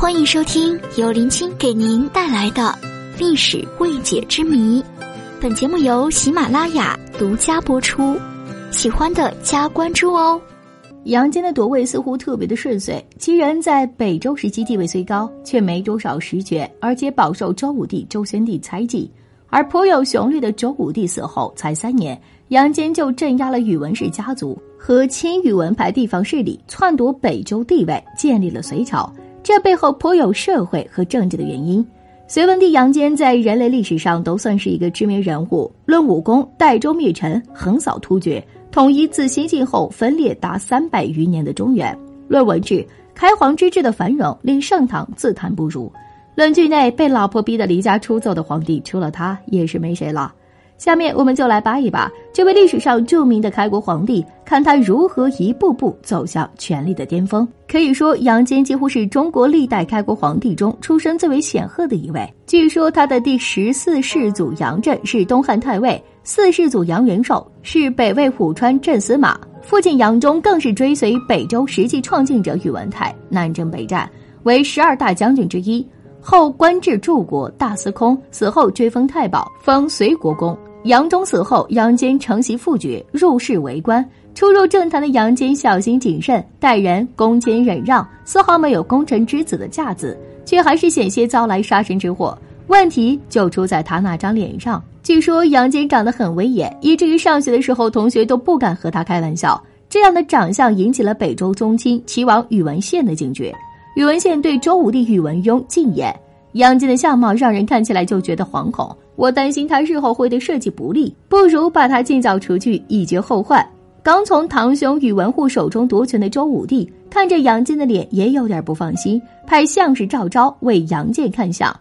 欢迎收听由林青给您带来的历史未解之谜。本节目由喜马拉雅独家播出，喜欢的加关注哦。杨坚的夺位似乎特别的顺遂，其人在北周时期地位虽高，却没多少实权，而且饱受周武帝、周宣帝猜忌。而颇有雄略的周武帝死后才三年，杨坚就镇压了宇文氏家族和亲宇文派地方势力，篡夺北周地位，建立了隋朝。这背后颇有社会和政治的原因。隋文帝杨坚在人类历史上都算是一个知名人物。论武功，代周灭陈，横扫突厥，统一自西晋后分裂达三百余年的中原；论文治，开皇之治的繁荣令盛唐自叹不如。论剧内被老婆逼得离家出走的皇帝，除了他也是没谁了。下面我们就来扒一扒这位历史上著名的开国皇帝，看他如何一步步走向权力的巅峰。可以说，杨坚几乎是中国历代开国皇帝中出身最为显赫的一位。据说他的第十四世祖杨震是东汉太尉，四世祖杨元寿是北魏虎川镇司马，父亲杨忠更是追随北周实际创建者宇文泰南征北战，为十二大将军之一。后官至柱国大司空，死后追封太保，封隋国公。杨忠死后，杨坚承袭父爵，入仕为官。初入政坛的杨坚小心谨慎，待人恭谦忍让，丝毫没有功臣之子的架子，却还是险些遭来杀身之祸。问题就出在他那张脸上。据说杨坚长得很威严，以至于上学的时候同学都不敢和他开玩笑。这样的长相引起了北周宗亲齐王宇文宪的警觉。宇文宪对周武帝宇文邕进言：“杨坚的相貌让人看起来就觉得惶恐，我担心他日后会对社稷不利，不如把他尽早除去，以绝后患。”刚从堂兄宇文护手中夺权的周武帝看着杨坚的脸，也有点不放心，派相士赵昭为杨坚看相。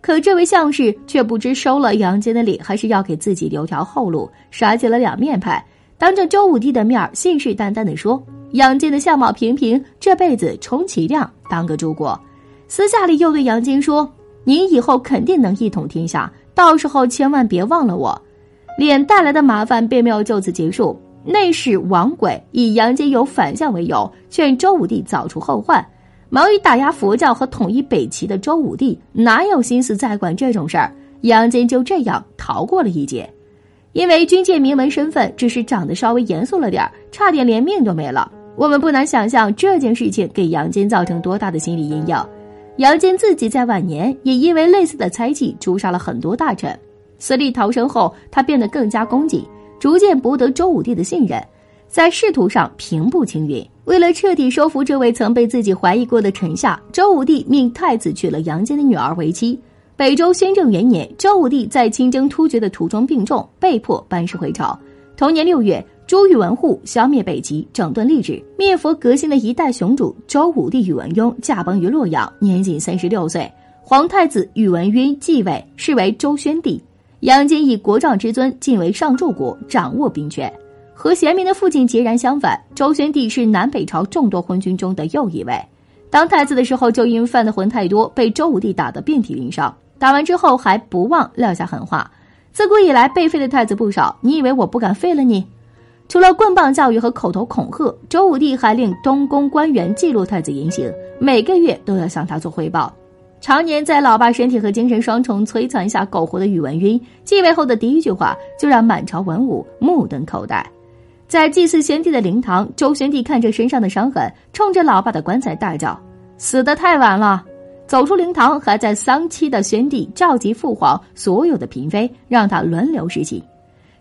可这位相士却不知收了杨坚的礼，还是要给自己留条后路，耍起了两面派，当着周武帝的面信誓旦旦地说。杨坚的相貌平平，这辈子充其量当个诸国。私下里又对杨坚说：“您以后肯定能一统天下，到时候千万别忘了我。”脸带来的麻烦并没有就此结束。内侍王轨以杨坚有反相为由，劝周武帝早除后患。忙于打压佛教和统一北齐的周武帝，哪有心思再管这种事儿？杨坚就这样逃过了一劫。因为军界名门身份，只是长得稍微严肃了点差点连命都没了。我们不难想象这件事情给杨坚造成多大的心理阴影。杨坚自己在晚年也因为类似的猜忌诛杀了很多大臣。死里逃生后，他变得更加恭谨，逐渐博得周武帝的信任，在仕途上平步青云。为了彻底收服这位曾被自己怀疑过的臣下，周武帝命太子娶了杨坚的女儿为妻。北周宣政元年，周武帝在亲征突厥的途中病重，被迫班师回朝。同年六月。朱宇文护消灭北齐，整顿吏治，灭佛革新的一代雄主周武帝宇文邕驾崩于洛阳，年仅三十六岁。皇太子宇文赟继位，是为周宣帝。杨坚以国丈之尊晋为上柱国，掌握兵权。和贤明的父亲截然相反，周宣帝是南北朝众多昏君中的又一位。当太子的时候，就因犯的浑太多，被周武帝打得遍体鳞伤。打完之后，还不忘撂下狠话：自古以来被废的太子不少，你以为我不敢废了你？除了棍棒教育和口头恐吓，周武帝还令东宫官员记录太子言行，每个月都要向他做汇报。常年在老爸身体和精神双重摧残下苟活的宇文赟，继位后的第一句话就让满朝文武目瞪口呆。在祭祀先帝的灵堂，周宣帝看着身上的伤痕，冲着老爸的棺材大叫：“死得太晚了！”走出灵堂，还在丧期的宣帝召集父皇所有的嫔妃，让他轮流侍寝。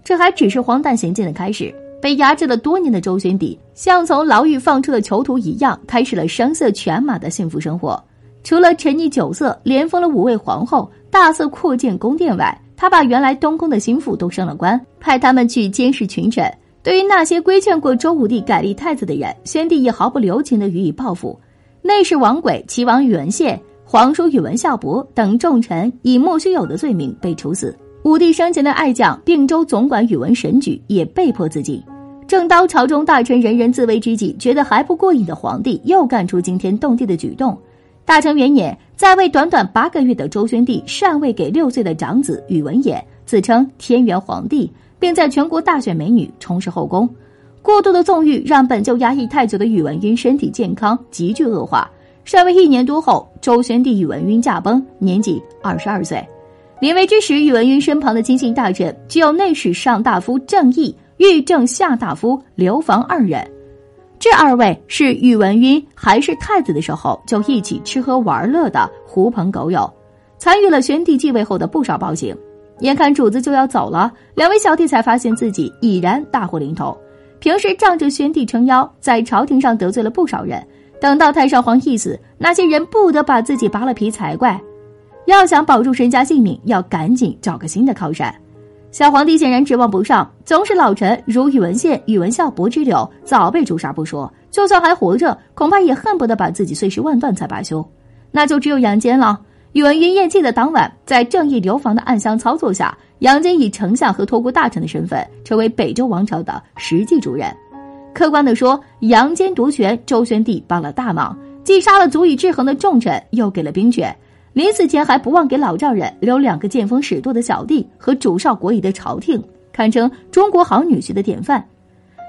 这还只是荒诞行径的开始。被压制了多年的周宣帝，像从牢狱放出的囚徒一样，开始了声色犬马的幸福生活。除了沉溺酒色，连封了五位皇后，大肆扩建宫殿外，他把原来东宫的心腹都升了官，派他们去监视群臣。对于那些规劝过周武帝改立太子的人，宣帝也毫不留情地予以报复。内侍王轨、齐王宇文宪、皇叔宇文孝伯等重臣，以莫须有的罪名被处死。武帝生前的爱将并州总管宇文神举也被迫自尽。正当朝中大臣人人自危之际，觉得还不过瘾的皇帝又干出惊天动地的举动。大成元年，在位短短八个月的周宣帝禅位给六岁的长子宇文衍，自称天元皇帝，并在全国大选美女，充实后宫。过度的纵欲让本就压抑太久的宇文赟身体健康急剧恶化。禅位一年多后，周宣帝宇文赟驾崩，年仅二十二岁。临危之时，宇文赟身旁的亲信大臣只有内史上大夫郑义、御正下大夫刘防二人。这二位是宇文赟还是太子的时候就一起吃喝玩乐的狐朋狗友，参与了宣帝继位后的不少暴行。眼看主子就要走了，两位小弟才发现自己已然大祸临头。平时仗着宣帝撑腰，在朝廷上得罪了不少人。等到太上皇一死，那些人不得把自己扒了皮才怪。要想保住身家性命，要赶紧找个新的靠山。小皇帝显然指望不上，宗室老臣如宇文宪、宇文孝伯之流早被诛杀不说，就算还活着，恐怕也恨不得把自己碎尸万段才罢休。那就只有杨坚了。宇文赟咽气的当晚，在正义流防的暗箱操作下，杨坚以丞相和托孤大臣的身份，成为北周王朝的实际主人。客观的说，杨坚夺权，周宣帝帮了大忙，既杀了足以制衡的重臣，又给了兵权。临死前还不忘给老丈人留两个见风使舵的小弟和主少国疑的朝廷，堪称中国好女婿的典范。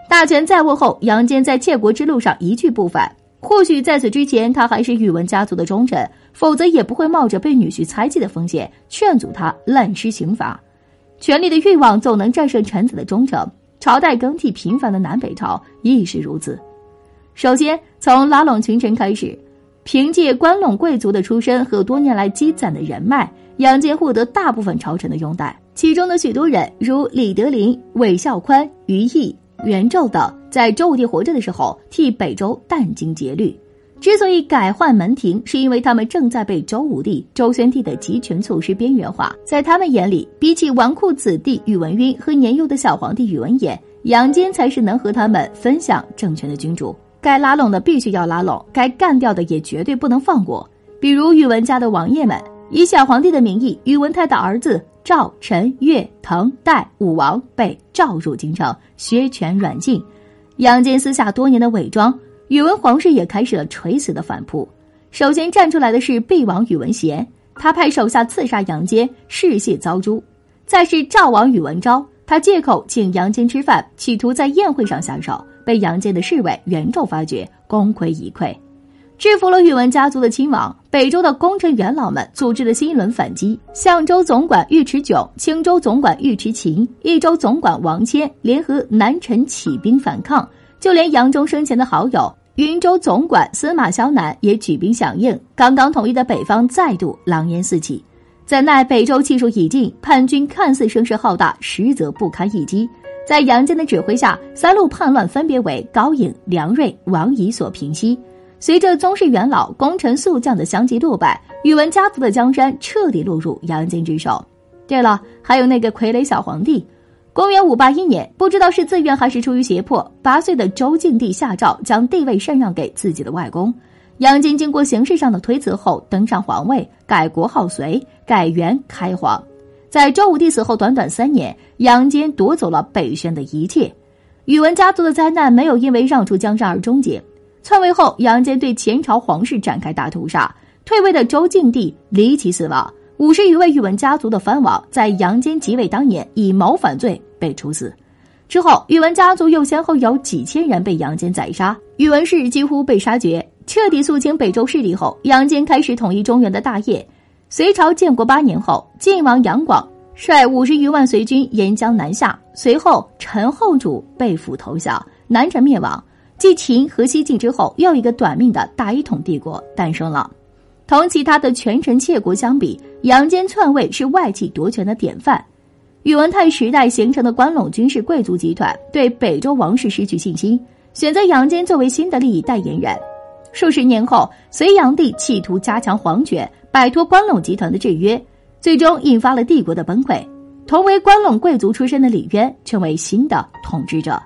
大权在握后，杨坚在窃国之路上一去不返。或许在此之前，他还是宇文家族的忠臣，否则也不会冒着被女婿猜忌的风险劝阻他滥施刑罚。权力的欲望总能战胜臣子的忠诚。朝代更替频繁的南北朝亦是如此。首先从拉拢群臣开始，凭借关陇贵族的出身和多年来积攒的人脉，杨坚获得大部分朝臣的拥戴。其中的许多人，如李德林、韦孝宽、于毅。元纣等在周武帝活着的时候替北周殚精竭虑，之所以改换门庭，是因为他们正在被周武帝、周宣帝的集权措施边缘化。在他们眼里，比起纨绔子弟宇文赟和年幼的小皇帝宇文衍，杨坚才是能和他们分享政权的君主。该拉拢的必须要拉拢，该干掉的也绝对不能放过。比如宇文家的王爷们，以小皇帝的名义，宇文泰的儿子。赵、陈、岳、滕、代武王被召入京城，削权软禁。杨坚私下多年的伪装，宇文皇室也开始了垂死的反扑。首先站出来的是毕王宇文贤，他派手下刺杀杨坚，示谢遭诛。再是赵王宇文昭，他借口请杨坚吃饭，企图在宴会上下手，被杨坚的侍卫元纣发觉，功亏一篑。制服了宇文家族的亲王，北周的功臣元老们组织了新一轮反击。相州总管尉迟迥、青州总管尉迟勤、益州总管王谦联合南陈起兵反抗，就连杨忠生前的好友云州总管司马萧南也举兵响应。刚刚统一的北方再度狼烟四起。怎奈北周气数已尽，叛军看似声势浩大，实则不堪一击。在杨坚的指挥下，三路叛乱分别为高颖、梁瑞、王仪所平息。随着宗室元老、功臣宿将的相继落败，宇文家族的江山彻底落入杨坚之手。对了，还有那个傀儡小皇帝。公元五八一年，不知道是自愿还是出于胁迫，八岁的周敬帝下诏将帝位禅让给自己的外公杨坚。经过形式上的推辞后，登上皇位，改国号隋，改元开皇。在周武帝死后短短三年，杨坚夺走了北宣的一切。宇文家族的灾难没有因为让出江山而终结。篡位后，杨坚对前朝皇室展开大屠杀。退位的周敬帝离奇死亡，五十余位宇文家族的藩王在杨坚即位当年以谋反罪被处死。之后，宇文家族又先后有几千人被杨坚宰杀，宇文氏几乎被杀绝。彻底肃清北周势力后，杨坚开始统一中原的大业。隋朝建国八年后，晋王杨广率五十余万隋军沿江南下，随后陈后主被俘投降，南陈灭亡。继秦和西晋之后，又一个短命的大一统帝国诞生了。同其他的权臣窃国相比，杨坚篡位是外戚夺权的典范。宇文泰时代形成的关陇军事贵族集团对北周王室失去信心，选择杨坚作为新的利益代言人。数十年后，隋炀帝企图加强皇权，摆脱关陇集团的制约，最终引发了帝国的崩溃。同为关陇贵族出身的李渊成为新的统治者。